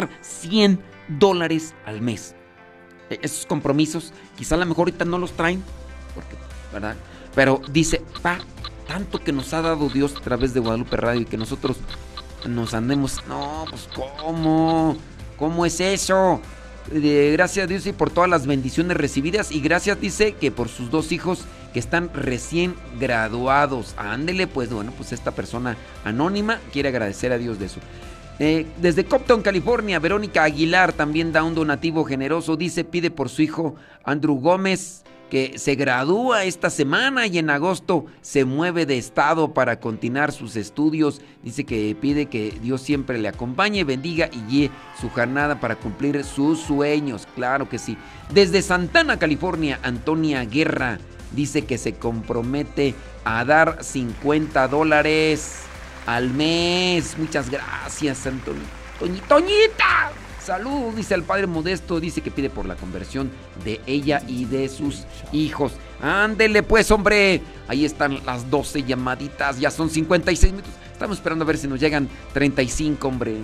dar 100 dólares al mes. E, esos compromisos, quizá a lo mejor ahorita no los traen, ¿verdad? Pero dice, pa, tanto que nos ha dado Dios a través de Guadalupe Radio y que nosotros nos andemos, no, pues ¿cómo? ¿Cómo es eso? gracias a Dios y por todas las bendiciones recibidas y gracias dice que por sus dos hijos que están recién graduados. Ándele, pues bueno, pues esta persona anónima quiere agradecer a Dios de eso. Eh, desde Compton, California, Verónica Aguilar también da un donativo generoso. Dice, pide por su hijo Andrew Gómez, que se gradúa esta semana y en agosto se mueve de estado para continuar sus estudios. Dice que pide que Dios siempre le acompañe, bendiga y guíe su jornada para cumplir sus sueños. Claro que sí. Desde Santana, California, Antonia Guerra dice que se compromete a dar 50 dólares al mes. Muchas gracias, Antonio. Toñita. Salud, dice el padre Modesto, dice que pide por la conversión de ella y de sus hijos. Ándele pues, hombre. Ahí están las 12 llamaditas, ya son 56 minutos. Estamos esperando a ver si nos llegan 35, hombre.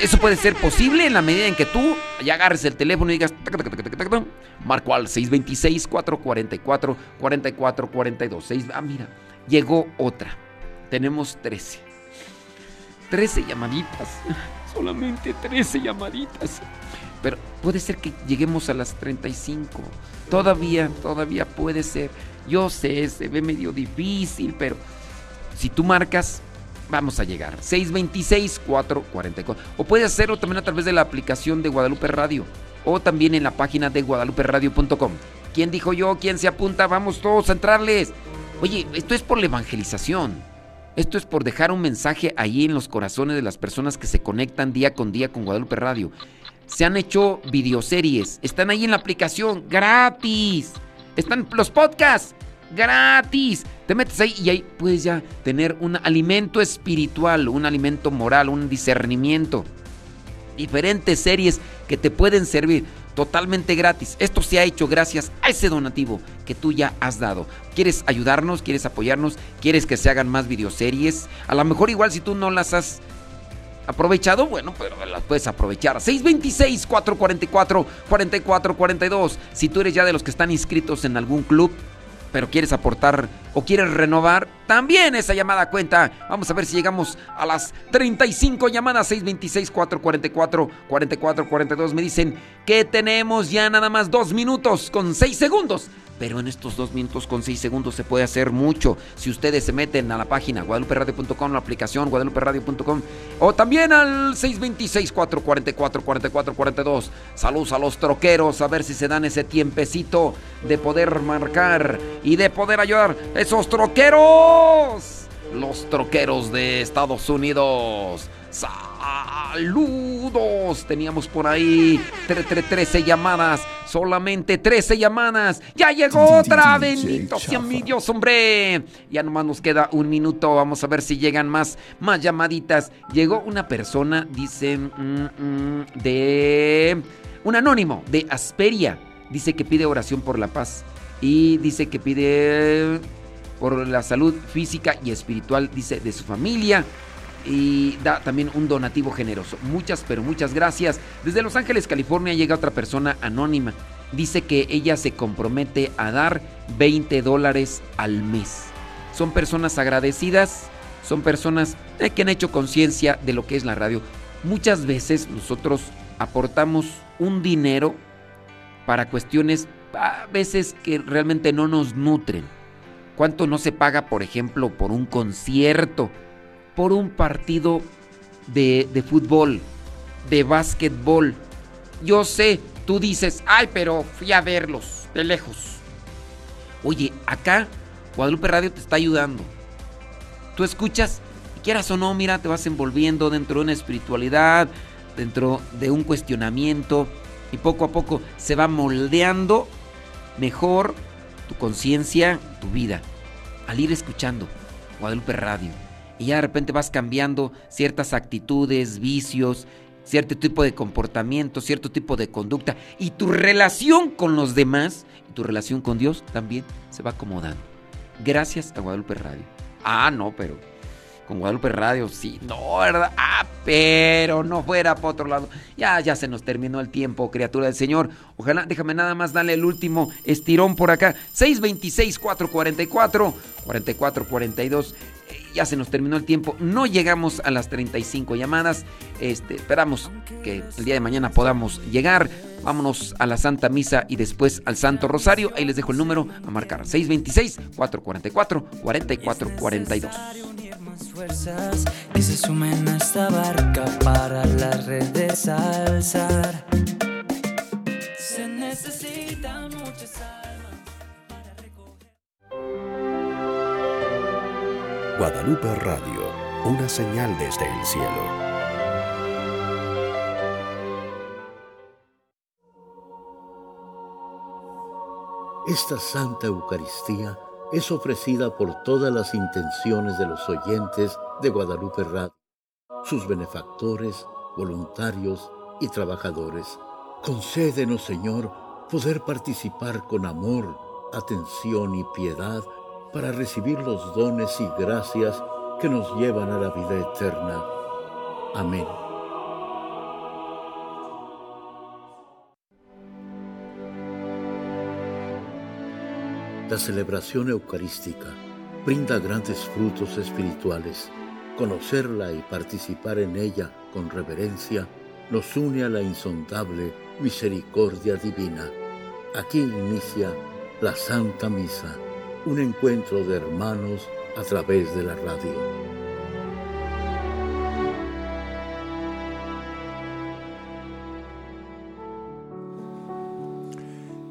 Eso puede ser posible en la medida en que tú ya agarres el teléfono y digas, marco al 626-444-4442. Ah, mira, llegó otra. Tenemos 13. 13 llamaditas. Solamente 13 llamaditas. Pero puede ser que lleguemos a las 35. Todavía, todavía puede ser. Yo sé, se ve medio difícil, pero si tú marcas, vamos a llegar. 626-444. O puedes hacerlo también a través de la aplicación de Guadalupe Radio. O también en la página de guadaluperadio.com. ¿Quién dijo yo? ¿Quién se apunta? Vamos todos a entrarles. Oye, esto es por la evangelización. Esto es por dejar un mensaje ahí en los corazones de las personas que se conectan día con día con Guadalupe Radio. Se han hecho videoseries, están ahí en la aplicación, gratis. Están los podcasts, gratis. Te metes ahí y ahí puedes ya tener un alimento espiritual, un alimento moral, un discernimiento. Diferentes series que te pueden servir totalmente gratis. Esto se ha hecho gracias a ese donativo que tú ya has dado. ¿Quieres ayudarnos? ¿Quieres apoyarnos? ¿Quieres que se hagan más videoseries? A lo mejor igual si tú no las has aprovechado, bueno, pero las puedes aprovechar. 626-444-4442. Si tú eres ya de los que están inscritos en algún club, pero quieres aportar o quieres renovar, también esa llamada cuenta. Vamos a ver si llegamos a las 35 llamadas 626 444 4442. Me dicen que tenemos ya nada más dos minutos con seis segundos pero en estos dos minutos con seis segundos se puede hacer mucho. Si ustedes se meten a la página guadaluperadio.com, la aplicación guadaluperadio.com o también al 626-444-4442. Saludos a los troqueros, a ver si se dan ese tiempecito de poder marcar y de poder ayudar a esos troqueros. Los troqueros de Estados Unidos. Saludos. Teníamos por ahí 13 llamadas. Solamente 13 llamadas. Ya llegó otra. Bendito sea mi Dios, hombre. Ya nomás nos queda un minuto. Vamos a ver si llegan más, más llamaditas. Llegó una persona, dice, mm, mm, de... Un anónimo de Asperia. Dice que pide oración por la paz. Y dice que pide por la salud física y espiritual, dice, de su familia y da también un donativo generoso. Muchas, pero muchas gracias. Desde Los Ángeles, California, llega otra persona anónima. Dice que ella se compromete a dar 20 dólares al mes. Son personas agradecidas, son personas eh, que han hecho conciencia de lo que es la radio. Muchas veces nosotros aportamos un dinero para cuestiones a veces que realmente no nos nutren. ¿Cuánto no se paga, por ejemplo, por un concierto? por un partido de, fútbol, de básquetbol. Yo sé, tú dices, ay, pero fui a verlos de lejos. Oye, acá Guadalupe Radio te está ayudando. Tú escuchas, quieras o no, mira, te vas envolviendo dentro de una espiritualidad, dentro de un cuestionamiento, y poco a poco se va moldeando mejor tu conciencia, tu vida, al ir escuchando Guadalupe Radio y ya de repente vas cambiando ciertas actitudes, vicios, cierto tipo de comportamiento, cierto tipo de conducta y tu relación con los demás y tu relación con Dios también se va acomodando. Gracias a Guadalupe Radio. Ah, no, pero con Guadalupe Radio, sí, no, ¿verdad? Ah, pero no fuera para otro lado. Ya, ya se nos terminó el tiempo, criatura del Señor. Ojalá, déjame nada más darle el último estirón por acá. 626-444, 4442. Ya se nos terminó el tiempo. No llegamos a las 35 llamadas. Este, esperamos que el día de mañana podamos llegar. Vámonos a la Santa Misa y después al Santo Rosario. Ahí les dejo el número a marcar. 626-444-4442 fuerzas que se sumen a esta barca para alzar. Se necesitan muchas Guadalupe Radio, una señal desde el cielo. Esta Santa Eucaristía es ofrecida por todas las intenciones de los oyentes de Guadalupe Radio, sus benefactores, voluntarios y trabajadores. Concédenos, Señor, poder participar con amor, atención y piedad para recibir los dones y gracias que nos llevan a la vida eterna. Amén. La celebración eucarística brinda grandes frutos espirituales. Conocerla y participar en ella con reverencia nos une a la insondable misericordia divina. Aquí inicia la Santa Misa, un encuentro de hermanos a través de la radio.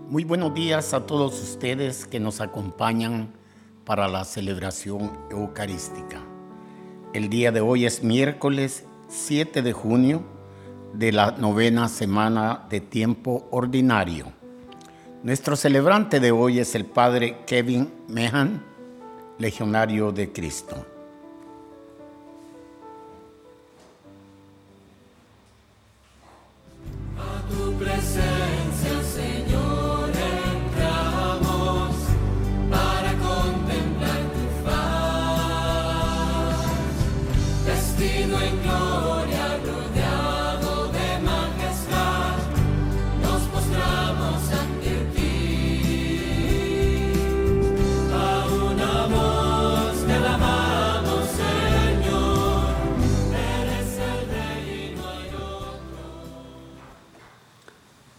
Muy buenos días a todos ustedes que nos acompañan para la celebración eucarística. El día de hoy es miércoles 7 de junio de la novena semana de tiempo ordinario. Nuestro celebrante de hoy es el padre Kevin Mehan, legionario de Cristo.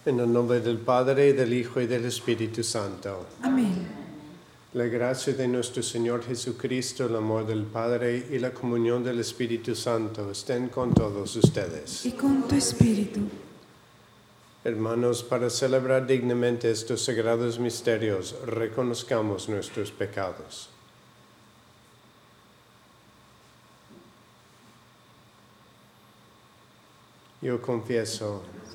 En el nombre del Padre, del Hijo y del Espíritu Santo. Amén. La gracia de nuestro Señor Jesucristo, el amor del Padre y la comunión del Espíritu Santo estén con todos ustedes. Y con tu Espíritu. Hermanos, para celebrar dignamente estos sagrados misterios, reconozcamos nuestros pecados. Yo confieso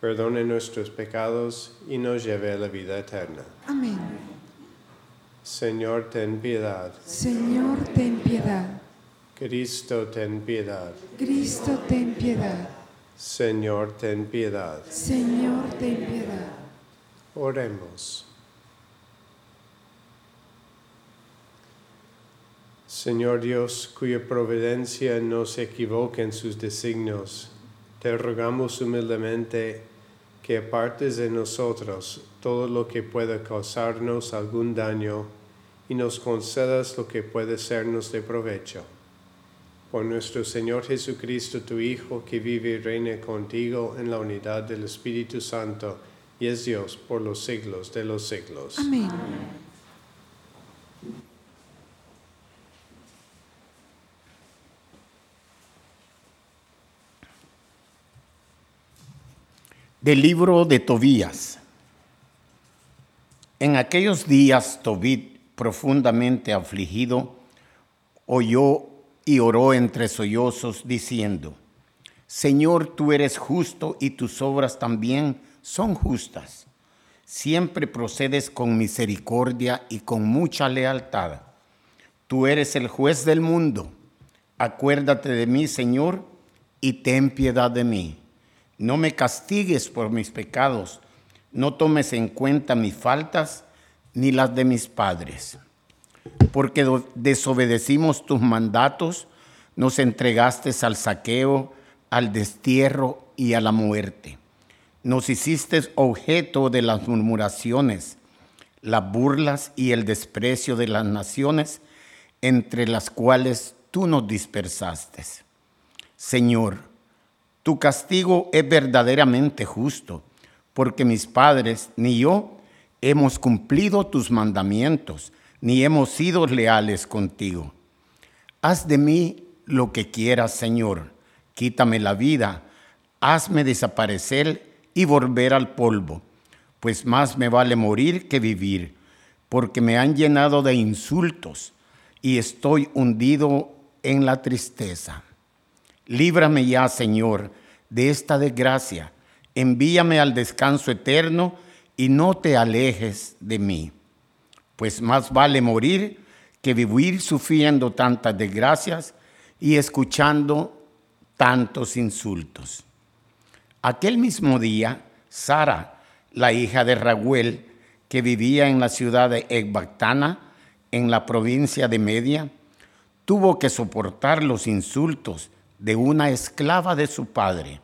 perdone nuestros pecados y nos lleve a la vida eterna. Amén. Señor, ten piedad. Señor, ten piedad. Cristo, ten piedad. Cristo, ten piedad. Señor, ten piedad. Señor, ten piedad. Oremos. Señor Dios, cuya providencia no se equivoca en sus designios, te rogamos humildemente que apartes de nosotros todo lo que pueda causarnos algún daño y nos concedas lo que puede sernos de provecho. Por nuestro Señor Jesucristo, tu Hijo, que vive y reina contigo en la unidad del Espíritu Santo, y es Dios por los siglos de los siglos. Amén. Del libro de Tobías. En aquellos días Tobit, profundamente afligido, oyó y oró entre sollozos diciendo, Señor, tú eres justo y tus obras también son justas. Siempre procedes con misericordia y con mucha lealtad. Tú eres el juez del mundo. Acuérdate de mí, Señor, y ten piedad de mí. No me castigues por mis pecados, no tomes en cuenta mis faltas ni las de mis padres. Porque desobedecimos tus mandatos, nos entregaste al saqueo, al destierro y a la muerte. Nos hiciste objeto de las murmuraciones, las burlas y el desprecio de las naciones, entre las cuales tú nos dispersaste. Señor, tu castigo es verdaderamente justo, porque mis padres ni yo hemos cumplido tus mandamientos, ni hemos sido leales contigo. Haz de mí lo que quieras, Señor. Quítame la vida, hazme desaparecer y volver al polvo, pues más me vale morir que vivir, porque me han llenado de insultos y estoy hundido en la tristeza. Líbrame ya, Señor, de esta desgracia. Envíame al descanso eterno y no te alejes de mí. Pues más vale morir que vivir sufriendo tantas desgracias y escuchando tantos insultos. Aquel mismo día, Sara, la hija de Raguel, que vivía en la ciudad de Ecbatana, en la provincia de Media, tuvo que soportar los insultos de una esclava de su padre,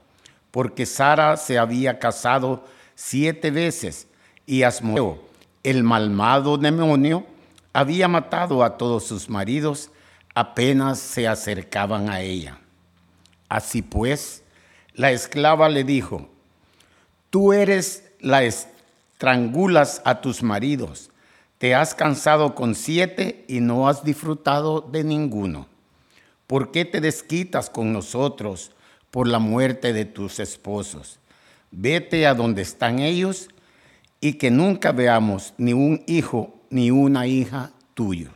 porque Sara se había casado siete veces y Asmodeo, el malmado demonio, había matado a todos sus maridos apenas se acercaban a ella. Así pues, la esclava le dijo, tú eres la estrangulas a tus maridos, te has cansado con siete y no has disfrutado de ninguno. ¿Por qué te desquitas con nosotros por la muerte de tus esposos? Vete a donde están ellos y que nunca veamos ni un hijo ni una hija tuyo.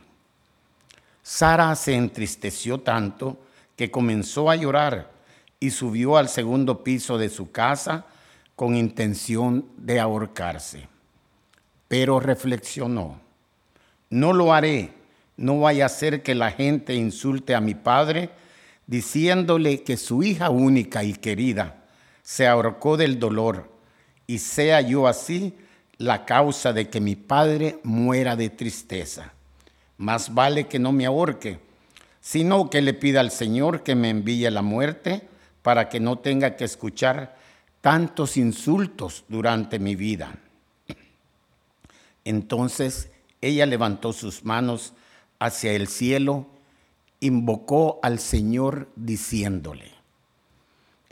Sara se entristeció tanto que comenzó a llorar y subió al segundo piso de su casa con intención de ahorcarse. Pero reflexionó, no lo haré no vaya a ser que la gente insulte a mi padre diciéndole que su hija única y querida se ahorcó del dolor y sea yo así la causa de que mi padre muera de tristeza. Más vale que no me ahorque, sino que le pida al Señor que me envíe la muerte para que no tenga que escuchar tantos insultos durante mi vida. Entonces ella levantó sus manos hacia el cielo, invocó al Señor diciéndole.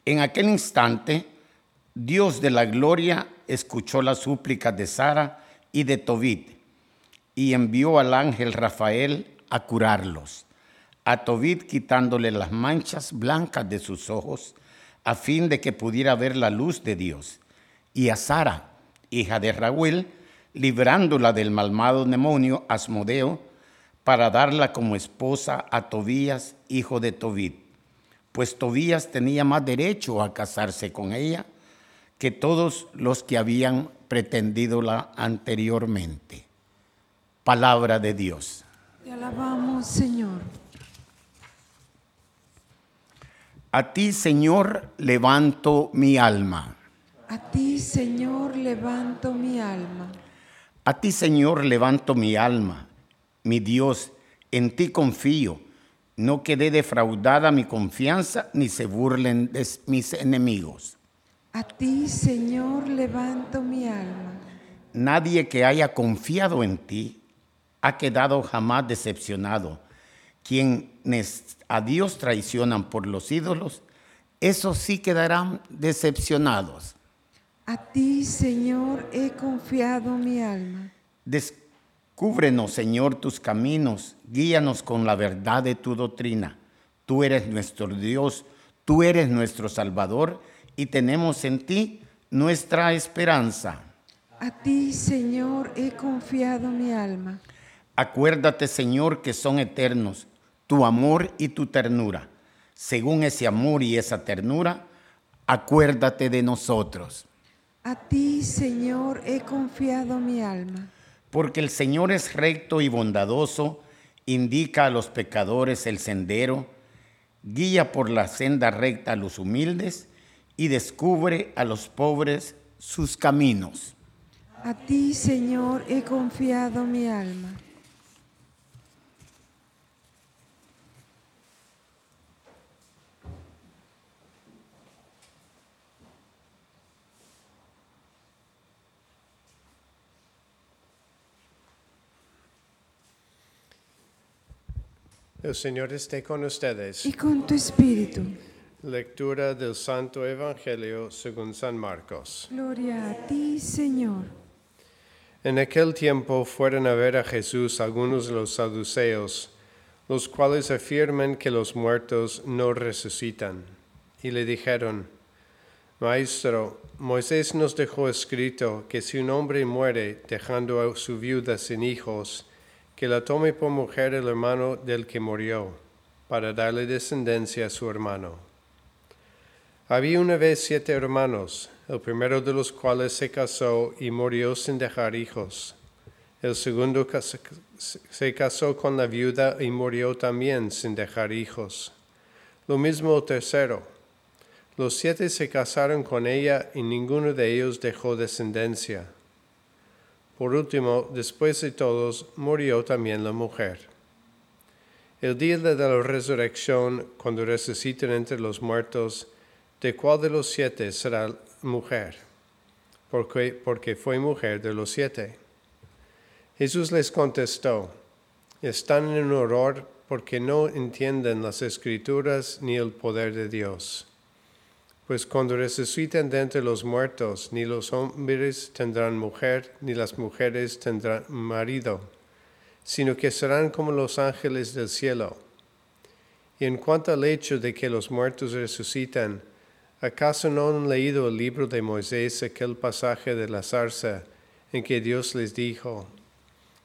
En aquel instante, Dios de la gloria escuchó las súplicas de Sara y de Tobit y envió al ángel Rafael a curarlos. A Tobit quitándole las manchas blancas de sus ojos, a fin de que pudiera ver la luz de Dios. Y a Sara, hija de Raúl, librándola del malvado demonio Asmodeo, para darla como esposa a Tobías, hijo de Tobit, pues Tobías tenía más derecho a casarse con ella que todos los que habían pretendidola anteriormente. Palabra de Dios. Te alabamos, Señor. A ti, Señor, levanto mi alma. A ti, Señor, levanto mi alma. A ti, Señor, levanto mi alma mi Dios, en ti confío. No quede defraudada mi confianza, ni se burlen de mis enemigos. A ti, Señor, levanto mi alma. Nadie que haya confiado en ti ha quedado jamás decepcionado. Quienes a Dios traicionan por los ídolos, esos sí quedarán decepcionados. A ti, Señor, he confiado mi alma. Cúbrenos, Señor, tus caminos, guíanos con la verdad de tu doctrina. Tú eres nuestro Dios, tú eres nuestro Salvador y tenemos en ti nuestra esperanza. A ti, Señor, he confiado mi alma. Acuérdate, Señor, que son eternos tu amor y tu ternura. Según ese amor y esa ternura, acuérdate de nosotros. A ti, Señor, he confiado mi alma. Porque el Señor es recto y bondadoso, indica a los pecadores el sendero, guía por la senda recta a los humildes y descubre a los pobres sus caminos. A ti, Señor, he confiado mi alma. El Señor esté con ustedes. Y con tu espíritu. Lectura del Santo Evangelio según San Marcos. Gloria a ti, Señor. En aquel tiempo fueron a ver a Jesús algunos de los saduceos, los cuales afirman que los muertos no resucitan, y le dijeron, Maestro, Moisés nos dejó escrito que si un hombre muere dejando a su viuda sin hijos, que la tome por mujer el hermano del que murió, para darle descendencia a su hermano. Había una vez siete hermanos, el primero de los cuales se casó y murió sin dejar hijos. El segundo se casó con la viuda y murió también sin dejar hijos. Lo mismo el tercero. Los siete se casaron con ella y ninguno de ellos dejó descendencia. Por último, después de todos, murió también la mujer. El día de la resurrección, cuando resuciten entre los muertos, ¿de cuál de los siete será mujer? Porque, porque fue mujer de los siete. Jesús les contestó, están en horror porque no entienden las escrituras ni el poder de Dios. Pues cuando resuciten de entre los muertos, ni los hombres tendrán mujer, ni las mujeres tendrán marido, sino que serán como los ángeles del cielo. Y en cuanto al hecho de que los muertos resucitan, ¿acaso no han leído el libro de Moisés, aquel pasaje de la zarza, en que Dios les dijo,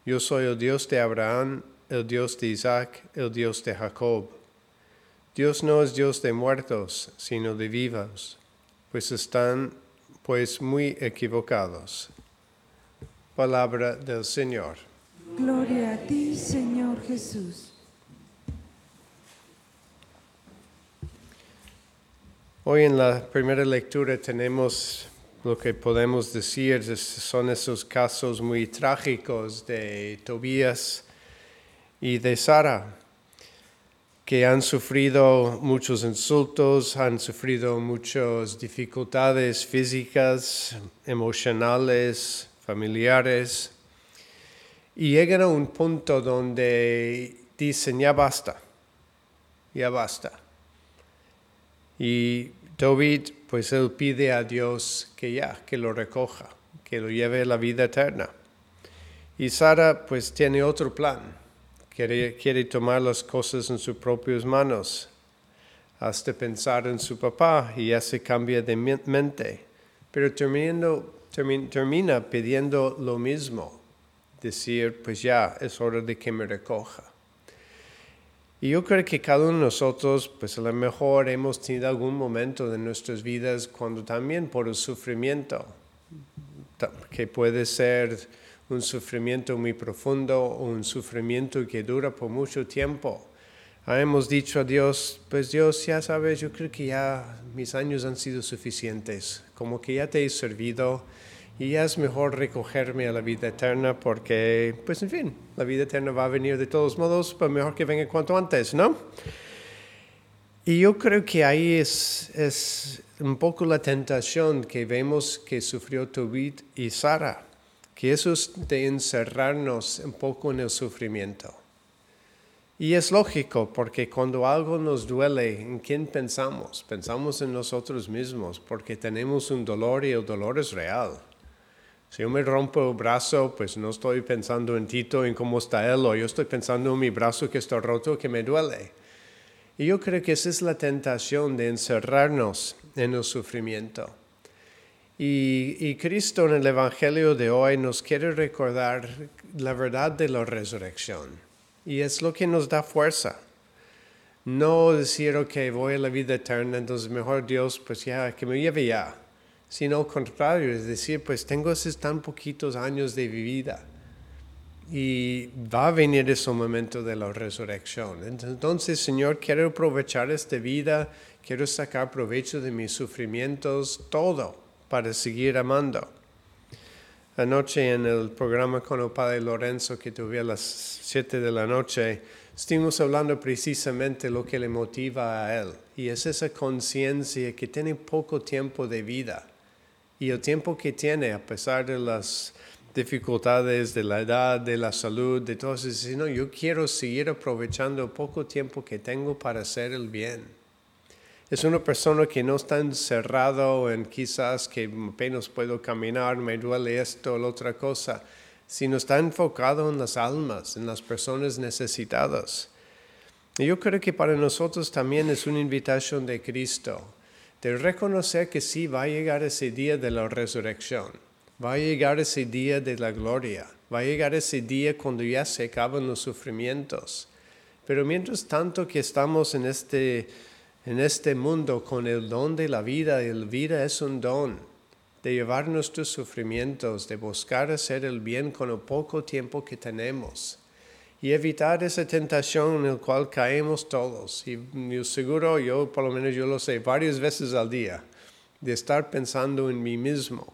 Yo soy el Dios de Abraham, el Dios de Isaac, el Dios de Jacob? Dios no es Dios de muertos, sino de vivos, pues están pues muy equivocados. Palabra del Señor. Gloria a ti, Señor Jesús. Hoy en la primera lectura tenemos lo que podemos decir, son esos casos muy trágicos de Tobías y de Sara, que han sufrido muchos insultos, han sufrido muchas dificultades físicas, emocionales, familiares, y llegan a un punto donde dicen, ya basta, ya basta. Y David, pues él pide a Dios que ya, que lo recoja, que lo lleve a la vida eterna. Y Sara, pues tiene otro plan, quiere, quiere tomar las cosas en sus propias manos, hasta pensar en su papá y ya se cambia de mente. Pero terminando, termi- termina pidiendo lo mismo, decir, pues ya es hora de que me recoja. Y yo creo que cada uno de nosotros, pues a lo mejor hemos tenido algún momento de nuestras vidas cuando también por el sufrimiento, que puede ser un sufrimiento muy profundo o un sufrimiento que dura por mucho tiempo, hemos dicho a Dios, pues Dios, ya sabes, yo creo que ya mis años han sido suficientes, como que ya te he servido y ya es mejor recogerme a la vida eterna porque, pues en fin, la vida eterna va a venir de todos modos, pero mejor que venga cuanto antes, ¿no? Y yo creo que ahí es, es un poco la tentación que vemos que sufrió Tobit y Sara, que eso es de encerrarnos un poco en el sufrimiento. Y es lógico, porque cuando algo nos duele, ¿en quién pensamos? Pensamos en nosotros mismos, porque tenemos un dolor y el dolor es real. Si yo me rompo el brazo, pues no estoy pensando en Tito, en cómo está él, o yo estoy pensando en mi brazo que está roto, que me duele. Y yo creo que esa es la tentación de encerrarnos en el sufrimiento. Y, y Cristo en el Evangelio de hoy nos quiere recordar la verdad de la resurrección. Y es lo que nos da fuerza. No decir, ok, voy a la vida eterna, entonces mejor Dios, pues ya, que me lleve ya. Sino al contrario, es decir, pues tengo esos tan poquitos años de vida y va a venir ese momento de la resurrección. Entonces, Señor, quiero aprovechar esta vida, quiero sacar provecho de mis sufrimientos, todo para seguir amando. Anoche en el programa con el Padre Lorenzo que tuve a las 7 de la noche, estuvimos hablando precisamente lo que le motiva a él. Y es esa conciencia que tiene poco tiempo de vida. Y el tiempo que tiene, a pesar de las dificultades de la edad, de la salud, de todo eso, dice, no, yo quiero seguir aprovechando el poco tiempo que tengo para hacer el bien. Es una persona que no está encerrado en quizás que apenas puedo caminar, me duele esto la otra cosa, sino está enfocado en las almas, en las personas necesitadas. Y yo creo que para nosotros también es una invitación de Cristo, de reconocer que sí va a llegar ese día de la resurrección Va a llegar ese día de la gloria. Va a llegar ese día cuando ya se acaban los sufrimientos. Pero mientras tanto que estamos en este, en este mundo con el don de la vida, el vida es un don de llevar nuestros sufrimientos, de buscar hacer el bien con el poco tiempo que tenemos y evitar esa tentación en la cual caemos todos. Y yo seguro, yo por lo menos yo lo sé, varias veces al día, de estar pensando en mí mismo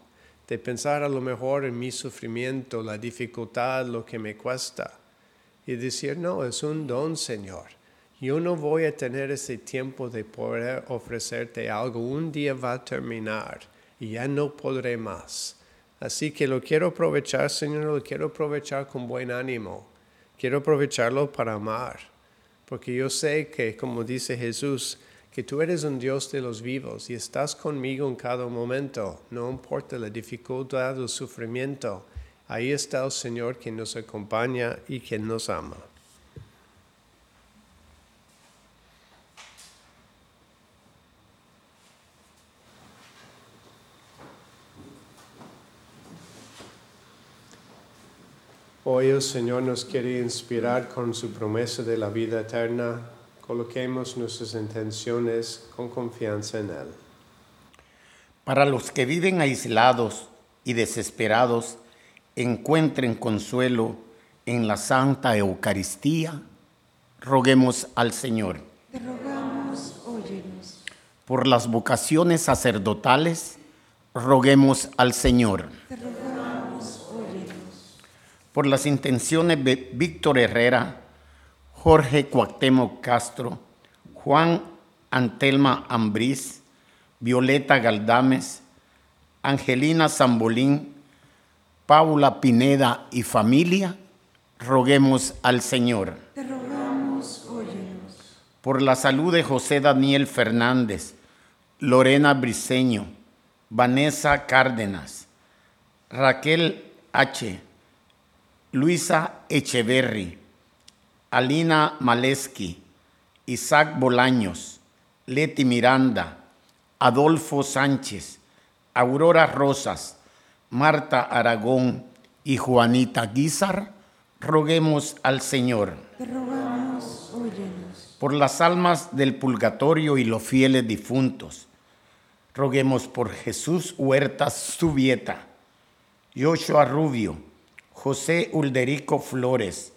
de pensar a lo mejor en mi sufrimiento, la dificultad, lo que me cuesta, y decir, no, es un don, Señor. Yo no voy a tener ese tiempo de poder ofrecerte algo. Un día va a terminar y ya no podré más. Así que lo quiero aprovechar, Señor, lo quiero aprovechar con buen ánimo. Quiero aprovecharlo para amar. Porque yo sé que, como dice Jesús, que tú eres un Dios de los vivos y estás conmigo en cada momento, no importa la dificultad o el sufrimiento, ahí está el Señor que nos acompaña y que nos ama. Hoy el Señor nos quiere inspirar con su promesa de la vida eterna Coloquemos nuestras intenciones con confianza en Él. Para los que viven aislados y desesperados, encuentren consuelo en la Santa Eucaristía, roguemos al Señor. Te rogamos, óyenos. Por las vocaciones sacerdotales, roguemos al Señor. Te rogamos, óyenos. Por las intenciones de Víctor Herrera, Jorge Cuauhtémoc Castro, Juan Antelma Ambriz, Violeta Galdames, Angelina Zambolín, Paula Pineda y familia, roguemos al Señor. Te rogamos, óyenos. Por la salud de José Daniel Fernández, Lorena Briceño, Vanessa Cárdenas, Raquel H., Luisa Echeverry, Alina Maleski, Isaac Bolaños, Leti Miranda, Adolfo Sánchez, Aurora Rosas, Marta Aragón y Juanita Guizar, roguemos al Señor. Te rogamos, óyenos. Por las almas del purgatorio y los fieles difuntos, roguemos por Jesús Huertas Subieta, Joshua Rubio, José Ulderico Flores,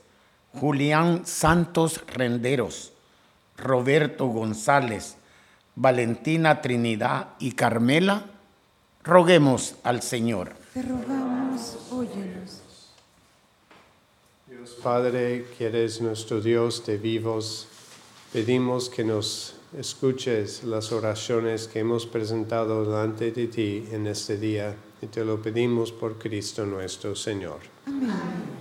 Julián Santos Renderos, Roberto González, Valentina Trinidad y Carmela, roguemos al Señor. Te rogamos, óyenos. Dios Padre, que eres nuestro Dios de vivos, pedimos que nos escuches las oraciones que hemos presentado delante de ti en este día y te lo pedimos por Cristo nuestro Señor. Con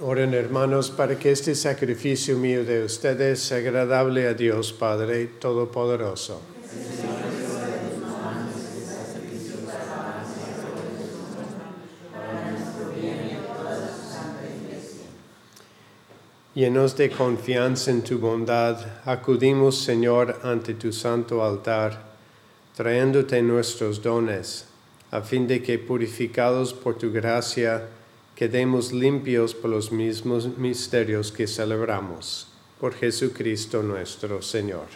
Oren hermanos para que este sacrificio mío de ustedes sea agradable a Dios Padre Todopoderoso. Llenos de confianza en tu bondad, acudimos, Señor, ante tu santo altar, trayéndote nuestros dones, a fin de que, purificados por tu gracia, quedemos limpios por los mismos misterios que celebramos. Por Jesucristo nuestro Señor.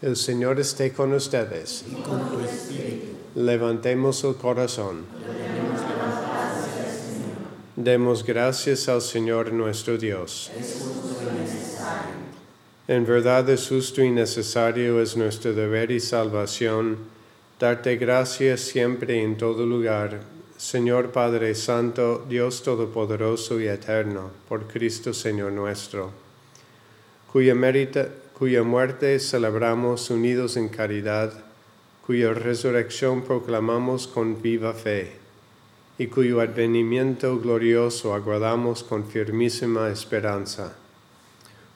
El Señor esté con ustedes. Levantemos el corazón. Demos gracias al Señor nuestro Dios. En verdad es justo y necesario, es nuestro deber y salvación, darte gracias siempre y en todo lugar, Señor Padre Santo, Dios Todopoderoso y Eterno, por Cristo Señor nuestro, cuya, cuya muerte celebramos unidos en caridad, cuya resurrección proclamamos con viva fe y cuyo advenimiento glorioso aguardamos con firmísima esperanza.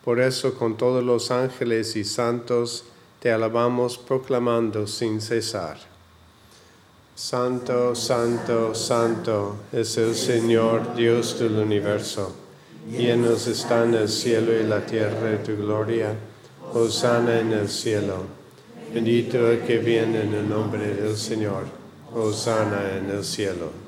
Por eso con todos los ángeles y santos te alabamos proclamando sin cesar. Santo, santo, santo es el Señor Dios del universo. Llenos están el cielo y la tierra de tu gloria. Hosana en el cielo. Bendito el que viene en el nombre del Señor. Hosana en el cielo.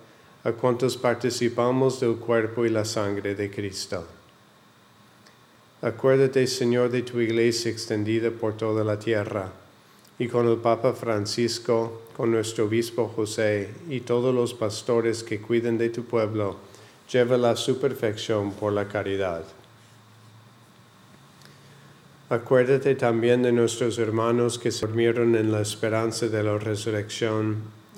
a cuantos participamos del cuerpo y la sangre de Cristo. Acuérdate, Señor, de tu iglesia extendida por toda la tierra, y con el Papa Francisco, con nuestro obispo José y todos los pastores que cuiden de tu pueblo, llévala a su perfección por la caridad. Acuérdate también de nuestros hermanos que se durmieron en la esperanza de la resurrección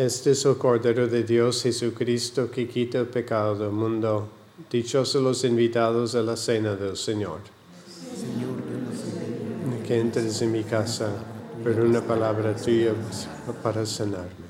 Este es el Cordero de Dios Jesucristo que quita el pecado del mundo. Dichosos los invitados a la cena del Señor. Señor, Que entres en mi casa, pero una palabra tuya para sanarme.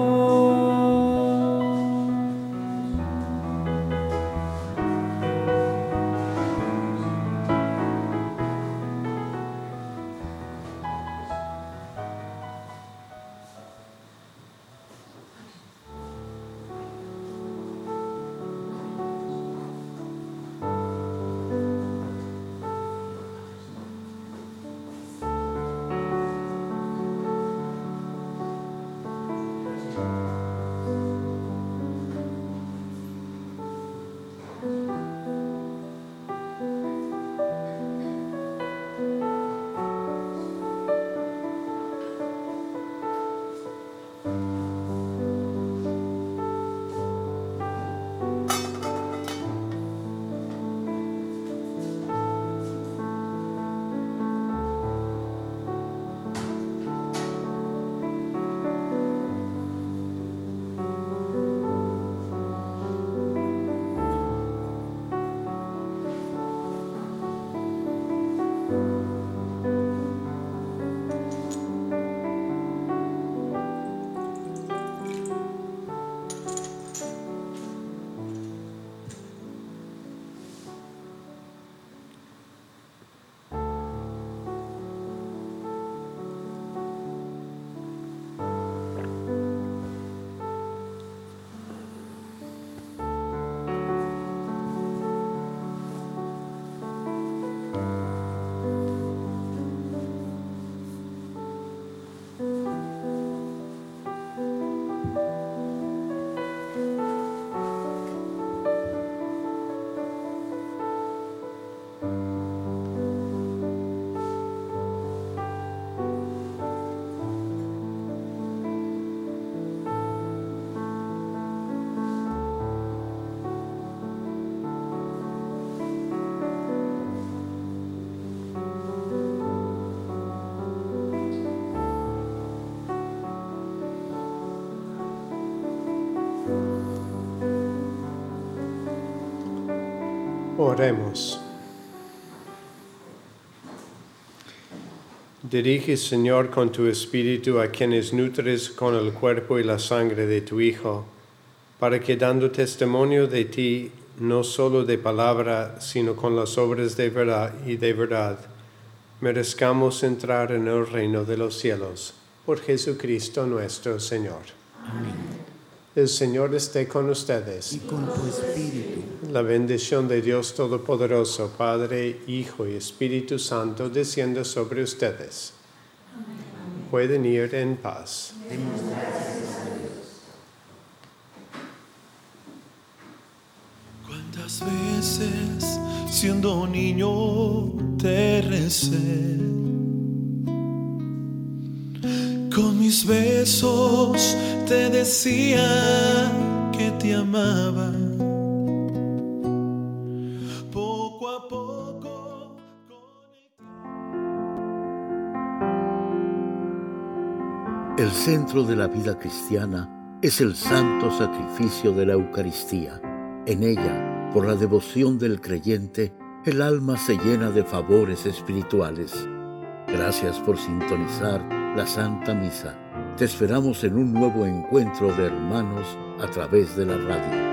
Oremos. Dirige, Señor, con tu espíritu a quienes nutres con el cuerpo y la sangre de tu Hijo, para que dando testimonio de ti, no solo de palabra, sino con las obras de verdad y de verdad, merezcamos entrar en el reino de los cielos. Por Jesucristo nuestro Señor. El Señor esté con ustedes. Y con tu espíritu. La bendición de Dios Todopoderoso, Padre, Hijo y Espíritu Santo, descienda sobre ustedes. Pueden ir en paz. ¿Cuántas veces siendo niño te recé? Con mis besos te decía que te amaba. El centro de la vida cristiana es el santo sacrificio de la Eucaristía. En ella, por la devoción del creyente, el alma se llena de favores espirituales. Gracias por sintonizar la Santa Misa. Te esperamos en un nuevo encuentro de hermanos a través de la radio.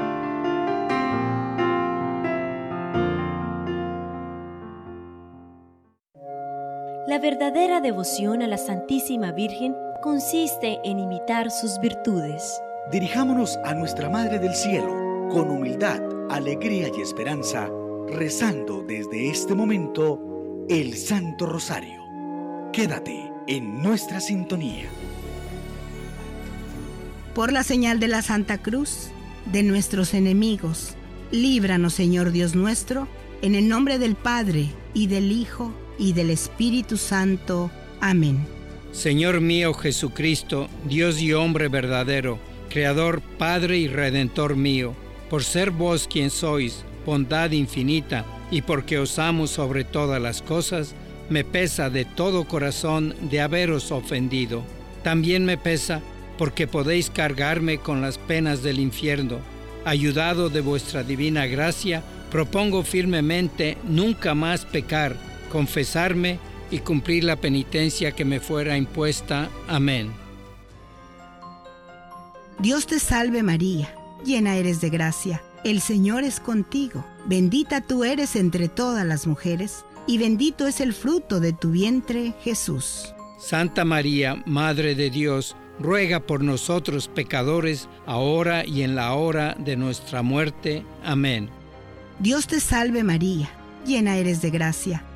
La verdadera devoción a la Santísima Virgen consiste en imitar sus virtudes. Dirijámonos a nuestra Madre del Cielo con humildad, alegría y esperanza, rezando desde este momento el Santo Rosario. Quédate en nuestra sintonía. Por la señal de la Santa Cruz, de nuestros enemigos, líbranos Señor Dios nuestro, en el nombre del Padre, y del Hijo, y del Espíritu Santo. Amén. Señor mío Jesucristo, Dios y hombre verdadero, Creador, Padre y Redentor mío, por ser vos quien sois, bondad infinita, y porque os amo sobre todas las cosas, me pesa de todo corazón de haberos ofendido. También me pesa porque podéis cargarme con las penas del infierno. Ayudado de vuestra divina gracia, propongo firmemente nunca más pecar, confesarme y cumplir la penitencia que me fuera impuesta. Amén. Dios te salve María, llena eres de gracia, el Señor es contigo, bendita tú eres entre todas las mujeres, y bendito es el fruto de tu vientre, Jesús. Santa María, Madre de Dios, ruega por nosotros pecadores, ahora y en la hora de nuestra muerte. Amén. Dios te salve María, llena eres de gracia,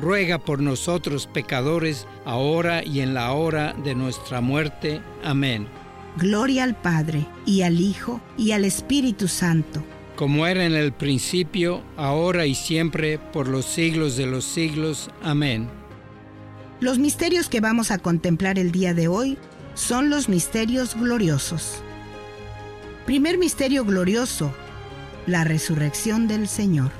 ruega por nosotros pecadores, ahora y en la hora de nuestra muerte. Amén. Gloria al Padre, y al Hijo, y al Espíritu Santo, como era en el principio, ahora y siempre, por los siglos de los siglos. Amén. Los misterios que vamos a contemplar el día de hoy son los misterios gloriosos. Primer misterio glorioso, la resurrección del Señor.